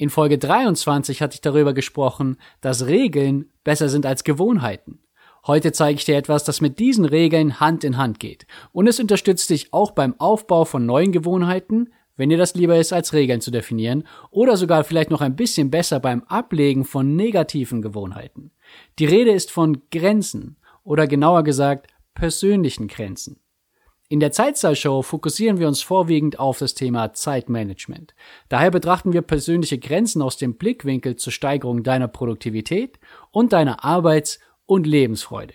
In Folge 23 hatte ich darüber gesprochen, dass Regeln besser sind als Gewohnheiten. Heute zeige ich dir etwas, das mit diesen Regeln Hand in Hand geht. Und es unterstützt dich auch beim Aufbau von neuen Gewohnheiten, wenn dir das lieber ist, als Regeln zu definieren, oder sogar vielleicht noch ein bisschen besser beim Ablegen von negativen Gewohnheiten. Die Rede ist von Grenzen oder genauer gesagt persönlichen Grenzen. In der Zeitzahl-Show fokussieren wir uns vorwiegend auf das Thema Zeitmanagement. Daher betrachten wir persönliche Grenzen aus dem Blickwinkel zur Steigerung deiner Produktivität und deiner Arbeits- und Lebensfreude.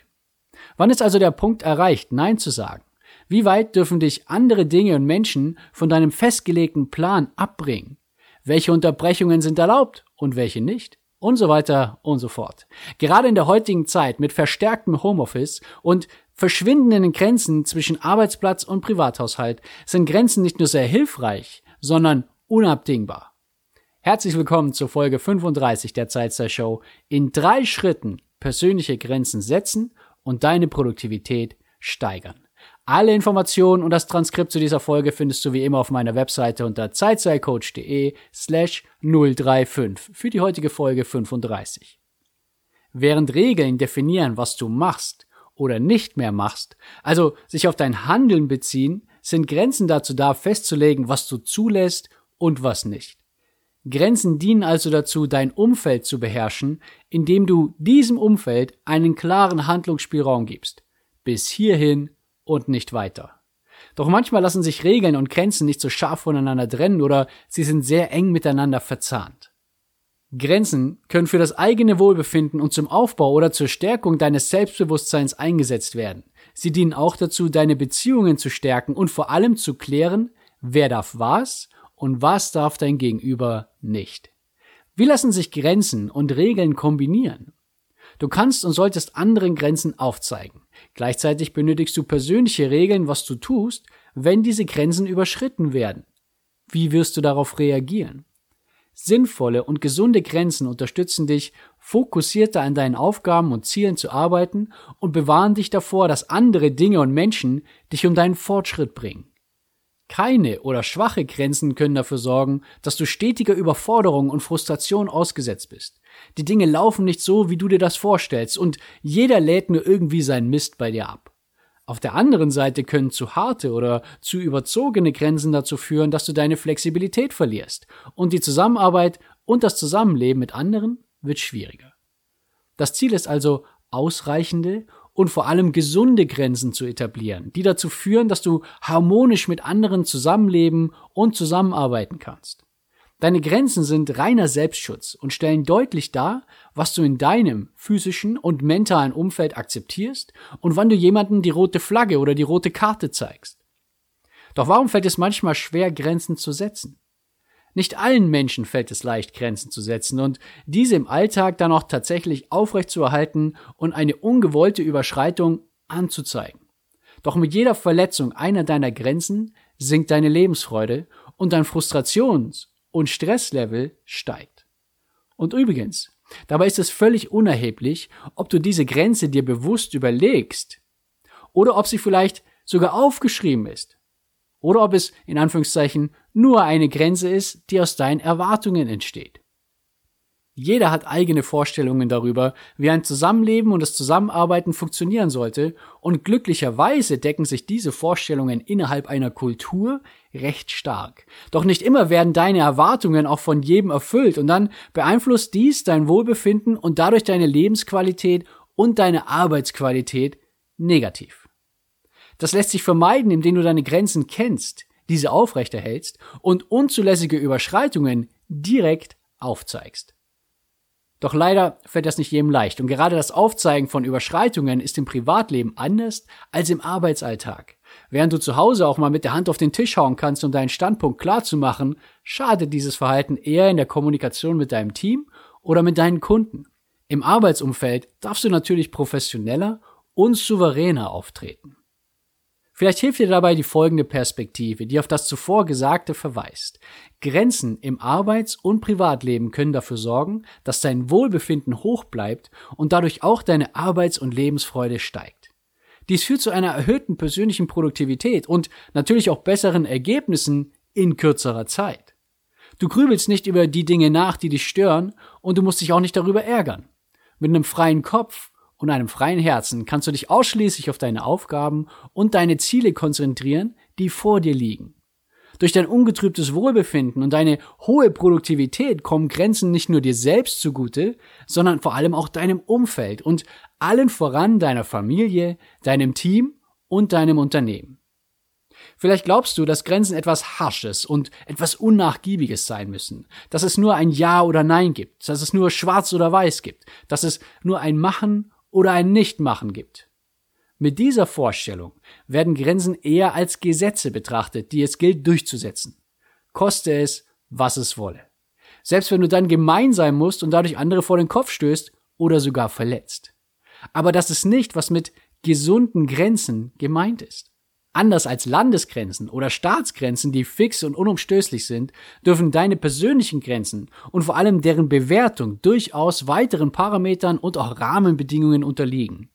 Wann ist also der Punkt erreicht, Nein zu sagen? Wie weit dürfen dich andere Dinge und Menschen von deinem festgelegten Plan abbringen? Welche Unterbrechungen sind erlaubt und welche nicht? Und so weiter und so fort. Gerade in der heutigen Zeit mit verstärktem Homeoffice und verschwindenden Grenzen zwischen Arbeitsplatz und Privathaushalt sind Grenzen nicht nur sehr hilfreich, sondern unabdingbar. Herzlich willkommen zur Folge 35 der Zeitzer Show. In drei Schritten persönliche Grenzen setzen und deine Produktivität steigern. Alle Informationen und das Transkript zu dieser Folge findest du wie immer auf meiner Webseite unter zeitzeitcoach.de slash 035 für die heutige Folge 35. Während Regeln definieren, was du machst oder nicht mehr machst, also sich auf dein Handeln beziehen, sind Grenzen dazu da, festzulegen, was du zulässt und was nicht. Grenzen dienen also dazu, dein Umfeld zu beherrschen, indem du diesem Umfeld einen klaren Handlungsspielraum gibst. Bis hierhin und nicht weiter. Doch manchmal lassen sich Regeln und Grenzen nicht so scharf voneinander trennen oder sie sind sehr eng miteinander verzahnt. Grenzen können für das eigene Wohlbefinden und zum Aufbau oder zur Stärkung deines Selbstbewusstseins eingesetzt werden. Sie dienen auch dazu, deine Beziehungen zu stärken und vor allem zu klären, wer darf was und was darf dein Gegenüber nicht. Wie lassen sich Grenzen und Regeln kombinieren? Du kannst und solltest anderen Grenzen aufzeigen. Gleichzeitig benötigst du persönliche Regeln, was du tust, wenn diese Grenzen überschritten werden. Wie wirst du darauf reagieren? Sinnvolle und gesunde Grenzen unterstützen dich, fokussierter an deinen Aufgaben und Zielen zu arbeiten und bewahren dich davor, dass andere Dinge und Menschen dich um deinen Fortschritt bringen. Keine oder schwache Grenzen können dafür sorgen, dass du stetiger Überforderung und Frustration ausgesetzt bist. Die Dinge laufen nicht so, wie du dir das vorstellst, und jeder lädt nur irgendwie seinen Mist bei dir ab. Auf der anderen Seite können zu harte oder zu überzogene Grenzen dazu führen, dass du deine Flexibilität verlierst und die Zusammenarbeit und das Zusammenleben mit anderen wird schwieriger. Das Ziel ist also, ausreichende und vor allem gesunde Grenzen zu etablieren, die dazu führen, dass du harmonisch mit anderen zusammenleben und zusammenarbeiten kannst. Deine Grenzen sind reiner Selbstschutz und stellen deutlich dar, was du in deinem physischen und mentalen Umfeld akzeptierst und wann du jemandem die rote Flagge oder die rote Karte zeigst. Doch warum fällt es manchmal schwer, Grenzen zu setzen? Nicht allen Menschen fällt es leicht, Grenzen zu setzen und diese im Alltag dann auch tatsächlich aufrechtzuerhalten und eine ungewollte Überschreitung anzuzeigen. Doch mit jeder Verletzung einer deiner Grenzen sinkt deine Lebensfreude und dein Frustrations- und Stresslevel steigt. Und übrigens, dabei ist es völlig unerheblich, ob du diese Grenze dir bewusst überlegst oder ob sie vielleicht sogar aufgeschrieben ist oder ob es in Anführungszeichen nur eine Grenze ist, die aus deinen Erwartungen entsteht. Jeder hat eigene Vorstellungen darüber, wie ein Zusammenleben und das Zusammenarbeiten funktionieren sollte, und glücklicherweise decken sich diese Vorstellungen innerhalb einer Kultur recht stark. Doch nicht immer werden deine Erwartungen auch von jedem erfüllt, und dann beeinflusst dies dein Wohlbefinden und dadurch deine Lebensqualität und deine Arbeitsqualität negativ. Das lässt sich vermeiden, indem du deine Grenzen kennst, diese aufrechterhältst und unzulässige Überschreitungen direkt aufzeigst. Doch leider fällt das nicht jedem leicht und gerade das Aufzeigen von Überschreitungen ist im Privatleben anders als im Arbeitsalltag. Während du zu Hause auch mal mit der Hand auf den Tisch hauen kannst, um deinen Standpunkt klar zu machen, schadet dieses Verhalten eher in der Kommunikation mit deinem Team oder mit deinen Kunden. Im Arbeitsumfeld darfst du natürlich professioneller und souveräner auftreten. Vielleicht hilft dir dabei die folgende Perspektive, die auf das zuvor Gesagte verweist. Grenzen im Arbeits- und Privatleben können dafür sorgen, dass dein Wohlbefinden hoch bleibt und dadurch auch deine Arbeits- und Lebensfreude steigt. Dies führt zu einer erhöhten persönlichen Produktivität und natürlich auch besseren Ergebnissen in kürzerer Zeit. Du grübelst nicht über die Dinge nach, die dich stören, und du musst dich auch nicht darüber ärgern. Mit einem freien Kopf und einem freien Herzen kannst du dich ausschließlich auf deine Aufgaben und deine Ziele konzentrieren, die vor dir liegen. Durch dein ungetrübtes Wohlbefinden und deine hohe Produktivität kommen Grenzen nicht nur dir selbst zugute, sondern vor allem auch deinem Umfeld und allen voran deiner Familie, deinem Team und deinem Unternehmen. Vielleicht glaubst du, dass Grenzen etwas Harsches und etwas Unnachgiebiges sein müssen, dass es nur ein Ja oder Nein gibt, dass es nur Schwarz oder Weiß gibt, dass es nur ein Machen oder ein Nichtmachen gibt. Mit dieser Vorstellung werden Grenzen eher als Gesetze betrachtet, die es gilt durchzusetzen. Koste es, was es wolle. Selbst wenn du dann gemein sein musst und dadurch andere vor den Kopf stößt oder sogar verletzt. Aber das ist nicht, was mit gesunden Grenzen gemeint ist. Anders als Landesgrenzen oder Staatsgrenzen, die fix und unumstößlich sind, dürfen deine persönlichen Grenzen und vor allem deren Bewertung durchaus weiteren Parametern und auch Rahmenbedingungen unterliegen.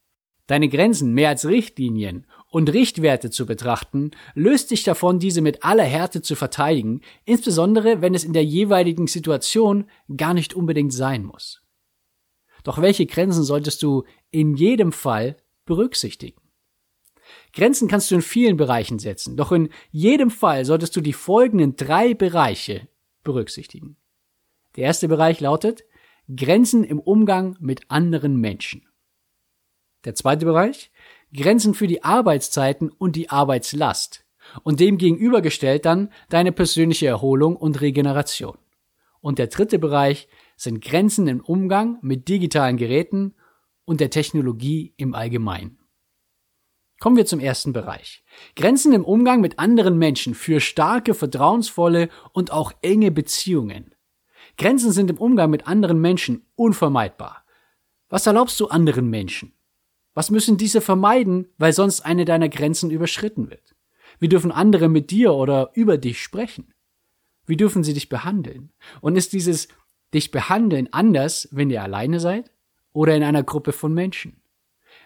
Deine Grenzen mehr als Richtlinien und Richtwerte zu betrachten, löst dich davon, diese mit aller Härte zu verteidigen, insbesondere wenn es in der jeweiligen Situation gar nicht unbedingt sein muss. Doch welche Grenzen solltest du in jedem Fall berücksichtigen? Grenzen kannst du in vielen Bereichen setzen, doch in jedem Fall solltest du die folgenden drei Bereiche berücksichtigen. Der erste Bereich lautet Grenzen im Umgang mit anderen Menschen. Der zweite Bereich Grenzen für die Arbeitszeiten und die Arbeitslast und dem gegenübergestellt dann deine persönliche Erholung und Regeneration. Und der dritte Bereich sind Grenzen im Umgang mit digitalen Geräten und der Technologie im Allgemeinen. Kommen wir zum ersten Bereich. Grenzen im Umgang mit anderen Menschen für starke, vertrauensvolle und auch enge Beziehungen. Grenzen sind im Umgang mit anderen Menschen unvermeidbar. Was erlaubst du anderen Menschen? Was müssen diese vermeiden, weil sonst eine deiner Grenzen überschritten wird? Wie dürfen andere mit dir oder über dich sprechen? Wie dürfen sie dich behandeln? Und ist dieses dich behandeln anders, wenn ihr alleine seid oder in einer Gruppe von Menschen?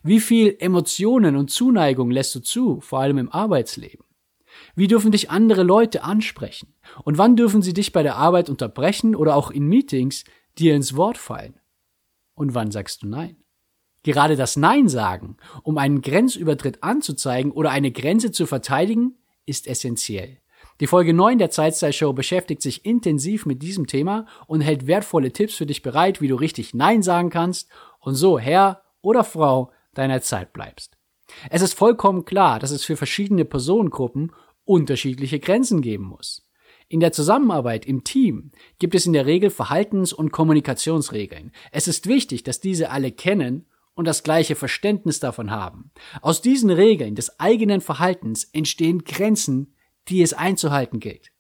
Wie viel Emotionen und Zuneigung lässt du zu, vor allem im Arbeitsleben? Wie dürfen dich andere Leute ansprechen? Und wann dürfen sie dich bei der Arbeit unterbrechen oder auch in Meetings dir ins Wort fallen? Und wann sagst du Nein? Gerade das Nein sagen, um einen Grenzübertritt anzuzeigen oder eine Grenze zu verteidigen, ist essentiell. Die Folge 9 der Zeitstyle Show beschäftigt sich intensiv mit diesem Thema und hält wertvolle Tipps für dich bereit, wie du richtig Nein sagen kannst und so Herr oder Frau deiner Zeit bleibst. Es ist vollkommen klar, dass es für verschiedene Personengruppen unterschiedliche Grenzen geben muss. In der Zusammenarbeit im Team gibt es in der Regel Verhaltens- und Kommunikationsregeln. Es ist wichtig, dass diese alle kennen und das gleiche Verständnis davon haben. Aus diesen Regeln des eigenen Verhaltens entstehen Grenzen, die es einzuhalten gilt.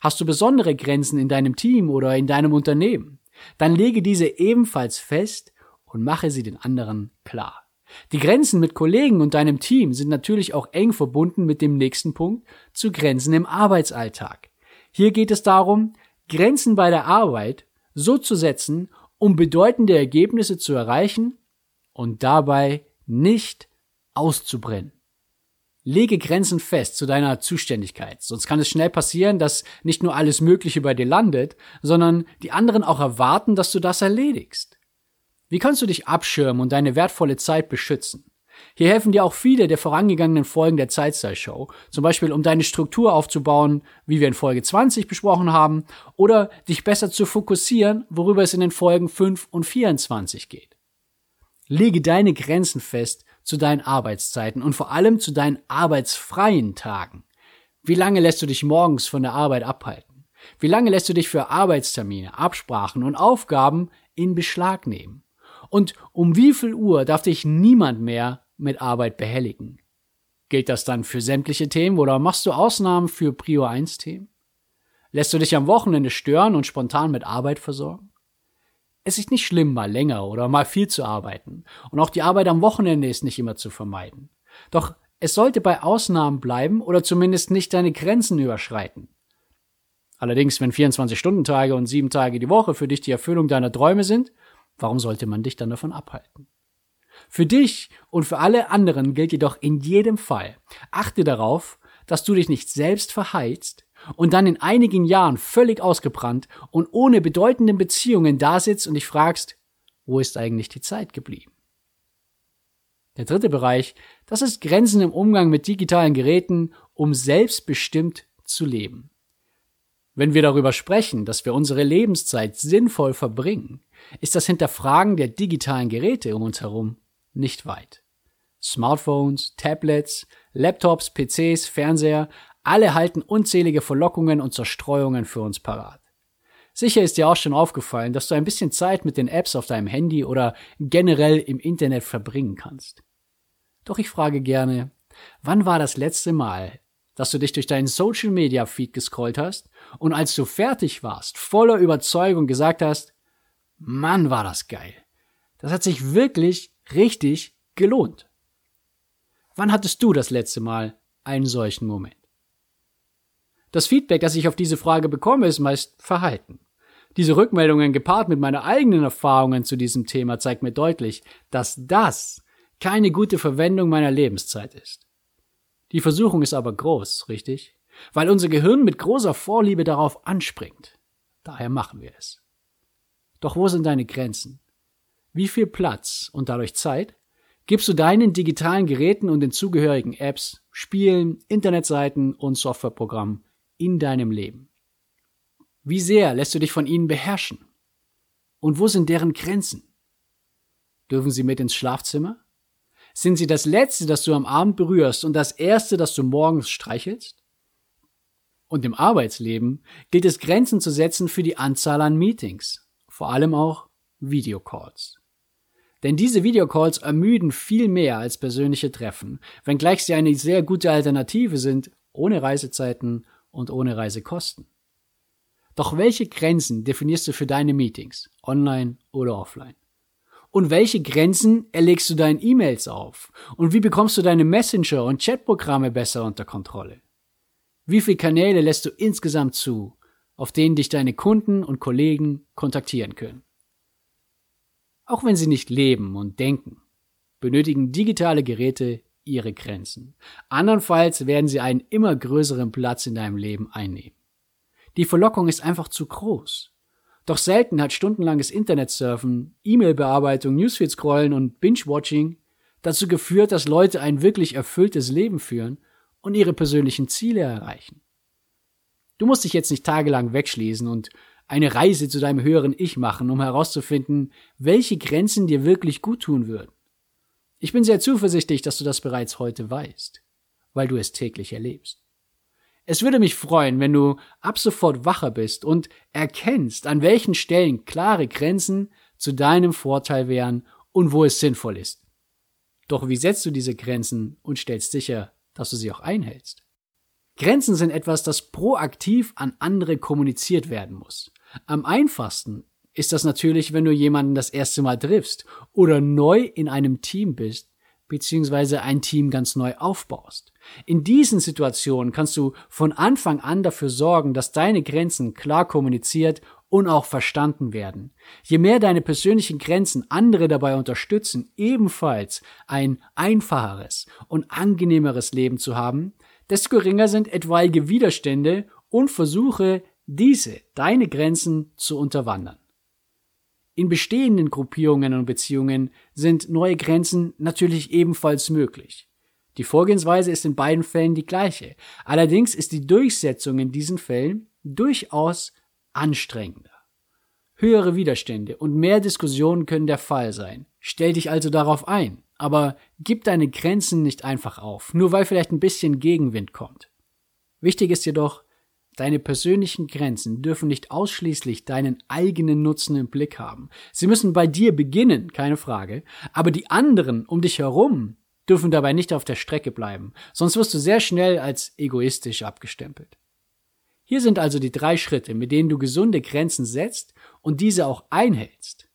Hast du besondere Grenzen in deinem Team oder in deinem Unternehmen? Dann lege diese ebenfalls fest und mache sie den anderen klar. Die Grenzen mit Kollegen und deinem Team sind natürlich auch eng verbunden mit dem nächsten Punkt zu Grenzen im Arbeitsalltag. Hier geht es darum, Grenzen bei der Arbeit so zu setzen, um bedeutende Ergebnisse zu erreichen und dabei nicht auszubrennen. Lege Grenzen fest zu deiner Zuständigkeit, sonst kann es schnell passieren, dass nicht nur alles Mögliche bei dir landet, sondern die anderen auch erwarten, dass du das erledigst. Wie kannst du dich abschirmen und deine wertvolle Zeit beschützen? Hier helfen dir auch viele der vorangegangenen Folgen der Zeitstyle-Show, zum Beispiel um deine Struktur aufzubauen, wie wir in Folge 20 besprochen haben, oder dich besser zu fokussieren, worüber es in den Folgen 5 und 24 geht. Lege deine Grenzen fest zu deinen Arbeitszeiten und vor allem zu deinen arbeitsfreien Tagen. Wie lange lässt du dich morgens von der Arbeit abhalten? Wie lange lässt du dich für Arbeitstermine, Absprachen und Aufgaben in Beschlag nehmen? Und um wie viel Uhr darf dich niemand mehr mit Arbeit behelligen? Gilt das dann für sämtliche Themen oder machst du Ausnahmen für Prio 1 Themen? Lässt du dich am Wochenende stören und spontan mit Arbeit versorgen? Es ist nicht schlimm, mal länger oder mal viel zu arbeiten. Und auch die Arbeit am Wochenende ist nicht immer zu vermeiden. Doch es sollte bei Ausnahmen bleiben oder zumindest nicht deine Grenzen überschreiten. Allerdings, wenn 24-Stunden-Tage und sieben Tage die Woche für dich die Erfüllung deiner Träume sind, warum sollte man dich dann davon abhalten? Für dich und für alle anderen gilt jedoch in jedem Fall, achte darauf, dass du dich nicht selbst verheizt und dann in einigen Jahren völlig ausgebrannt und ohne bedeutende Beziehungen dasitzt und dich fragst, wo ist eigentlich die Zeit geblieben? Der dritte Bereich, das ist Grenzen im Umgang mit digitalen Geräten, um selbstbestimmt zu leben. Wenn wir darüber sprechen, dass wir unsere Lebenszeit sinnvoll verbringen, ist das Hinterfragen der digitalen Geräte um uns herum nicht weit. Smartphones, Tablets, Laptops, PCs, Fernseher, alle halten unzählige Verlockungen und Zerstreuungen für uns parat. Sicher ist dir auch schon aufgefallen, dass du ein bisschen Zeit mit den Apps auf deinem Handy oder generell im Internet verbringen kannst. Doch ich frage gerne, wann war das letzte Mal, dass du dich durch deinen Social Media Feed gescrollt hast und als du fertig warst, voller Überzeugung gesagt hast, Mann, war das geil. Das hat sich wirklich richtig gelohnt. Wann hattest du das letzte Mal einen solchen Moment? Das Feedback, das ich auf diese Frage bekomme, ist meist verhalten. Diese Rückmeldungen gepaart mit meinen eigenen Erfahrungen zu diesem Thema zeigt mir deutlich, dass das keine gute Verwendung meiner Lebenszeit ist. Die Versuchung ist aber groß, richtig? Weil unser Gehirn mit großer Vorliebe darauf anspringt. Daher machen wir es. Doch wo sind deine Grenzen? Wie viel Platz und dadurch Zeit gibst du deinen digitalen Geräten und den zugehörigen Apps, Spielen, Internetseiten und Softwareprogrammen in deinem Leben? Wie sehr lässt du dich von ihnen beherrschen? Und wo sind deren Grenzen? Dürfen sie mit ins Schlafzimmer? Sind sie das Letzte, das du am Abend berührst und das Erste, das du morgens streichelst? Und im Arbeitsleben gilt es Grenzen zu setzen für die Anzahl an Meetings, vor allem auch Videocalls. Denn diese Videocalls ermüden viel mehr als persönliche Treffen, wenngleich sie eine sehr gute Alternative sind, ohne Reisezeiten und ohne Reisekosten. Doch welche Grenzen definierst du für deine Meetings, online oder offline? Und welche Grenzen erlegst du deinen E-Mails auf? Und wie bekommst du deine Messenger- und Chatprogramme besser unter Kontrolle? Wie viele Kanäle lässt du insgesamt zu, auf denen dich deine Kunden und Kollegen kontaktieren können? Auch wenn sie nicht leben und denken, benötigen digitale Geräte ihre Grenzen. Andernfalls werden sie einen immer größeren Platz in deinem Leben einnehmen. Die Verlockung ist einfach zu groß. Doch selten hat stundenlanges Internetsurfen, E-Mail-Bearbeitung, Newsfeed-Scrollen und Binge-Watching dazu geführt, dass Leute ein wirklich erfülltes Leben führen und ihre persönlichen Ziele erreichen. Du musst dich jetzt nicht tagelang wegschließen und eine Reise zu deinem höheren Ich machen, um herauszufinden, welche Grenzen dir wirklich gut tun würden. Ich bin sehr zuversichtlich, dass du das bereits heute weißt, weil du es täglich erlebst. Es würde mich freuen, wenn du ab sofort wacher bist und erkennst, an welchen Stellen klare Grenzen zu deinem Vorteil wären und wo es sinnvoll ist. Doch wie setzt du diese Grenzen und stellst sicher, dass du sie auch einhältst? Grenzen sind etwas, das proaktiv an andere kommuniziert werden muss. Am einfachsten ist das natürlich, wenn du jemanden das erste Mal triffst oder neu in einem Team bist, beziehungsweise ein Team ganz neu aufbaust. In diesen Situationen kannst du von Anfang an dafür sorgen, dass deine Grenzen klar kommuniziert und auch verstanden werden. Je mehr deine persönlichen Grenzen andere dabei unterstützen, ebenfalls ein einfacheres und angenehmeres Leben zu haben, desto geringer sind etwaige Widerstände und Versuche, diese, deine Grenzen zu unterwandern. In bestehenden Gruppierungen und Beziehungen sind neue Grenzen natürlich ebenfalls möglich. Die Vorgehensweise ist in beiden Fällen die gleiche. Allerdings ist die Durchsetzung in diesen Fällen durchaus anstrengender. Höhere Widerstände und mehr Diskussionen können der Fall sein. Stell dich also darauf ein, aber gib deine Grenzen nicht einfach auf, nur weil vielleicht ein bisschen Gegenwind kommt. Wichtig ist jedoch, Deine persönlichen Grenzen dürfen nicht ausschließlich deinen eigenen Nutzen im Blick haben. Sie müssen bei dir beginnen, keine Frage, aber die anderen um dich herum dürfen dabei nicht auf der Strecke bleiben, sonst wirst du sehr schnell als egoistisch abgestempelt. Hier sind also die drei Schritte, mit denen du gesunde Grenzen setzt und diese auch einhältst.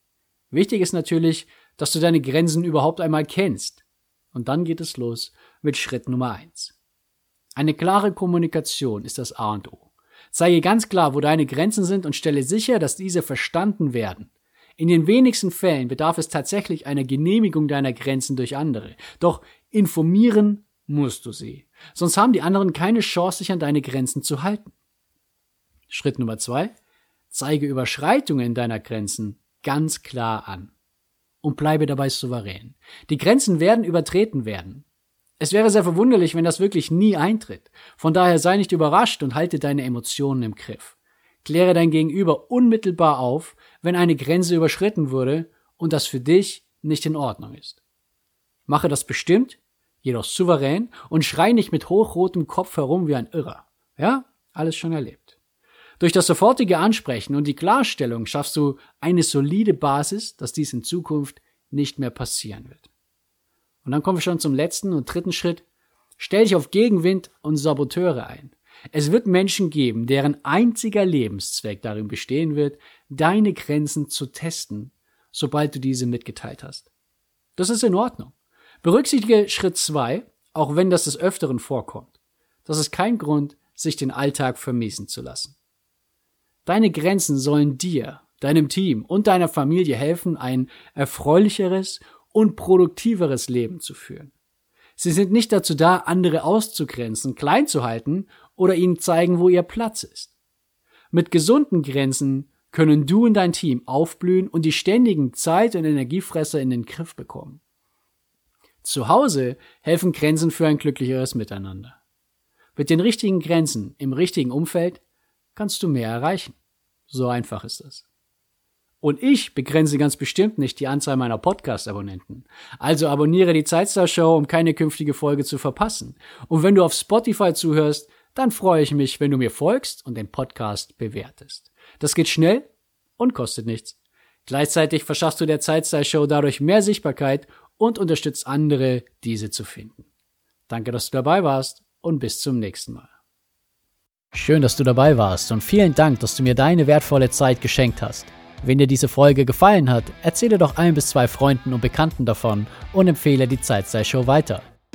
Wichtig ist natürlich, dass du deine Grenzen überhaupt einmal kennst. Und dann geht es los mit Schritt Nummer eins. Eine klare Kommunikation ist das A und O. Zeige ganz klar, wo deine Grenzen sind und stelle sicher, dass diese verstanden werden. In den wenigsten Fällen bedarf es tatsächlich einer Genehmigung deiner Grenzen durch andere. Doch informieren musst du sie. Sonst haben die anderen keine Chance, sich an deine Grenzen zu halten. Schritt Nummer zwei. Zeige Überschreitungen deiner Grenzen ganz klar an. Und bleibe dabei souverän. Die Grenzen werden übertreten werden. Es wäre sehr verwunderlich, wenn das wirklich nie eintritt. Von daher sei nicht überrascht und halte deine Emotionen im Griff. Kläre dein Gegenüber unmittelbar auf, wenn eine Grenze überschritten wurde und das für dich nicht in Ordnung ist. Mache das bestimmt, jedoch souverän und schrei nicht mit hochrotem Kopf herum wie ein Irrer. Ja, alles schon erlebt. Durch das sofortige Ansprechen und die Klarstellung schaffst du eine solide Basis, dass dies in Zukunft nicht mehr passieren wird. Und dann kommen wir schon zum letzten und dritten Schritt. Stell dich auf Gegenwind und Saboteure ein. Es wird Menschen geben, deren einziger Lebenszweck darin bestehen wird, deine Grenzen zu testen, sobald du diese mitgeteilt hast. Das ist in Ordnung. Berücksichtige Schritt zwei, auch wenn das des Öfteren vorkommt. Das ist kein Grund, sich den Alltag vermiesen zu lassen. Deine Grenzen sollen dir, deinem Team und deiner Familie helfen, ein erfreulicheres und produktiveres Leben zu führen. Sie sind nicht dazu da, andere auszugrenzen, klein zu halten oder ihnen zeigen, wo ihr Platz ist. Mit gesunden Grenzen können du und dein Team aufblühen und die ständigen Zeit- und Energiefresser in den Griff bekommen. Zu Hause helfen Grenzen für ein glücklicheres Miteinander. Mit den richtigen Grenzen im richtigen Umfeld kannst du mehr erreichen. So einfach ist es. Und ich begrenze ganz bestimmt nicht die Anzahl meiner Podcast-Abonnenten. Also abonniere die Zeitstar Show, um keine künftige Folge zu verpassen. Und wenn du auf Spotify zuhörst, dann freue ich mich, wenn du mir folgst und den Podcast bewertest. Das geht schnell und kostet nichts. Gleichzeitig verschaffst du der Zeitstar Show dadurch mehr Sichtbarkeit und unterstützt andere, diese zu finden. Danke, dass du dabei warst und bis zum nächsten Mal. Schön, dass du dabei warst und vielen Dank, dass du mir deine wertvolle Zeit geschenkt hast. Wenn dir diese Folge gefallen hat, erzähle doch ein bis zwei Freunden und Bekannten davon und empfehle die Zeitstyle-Show weiter.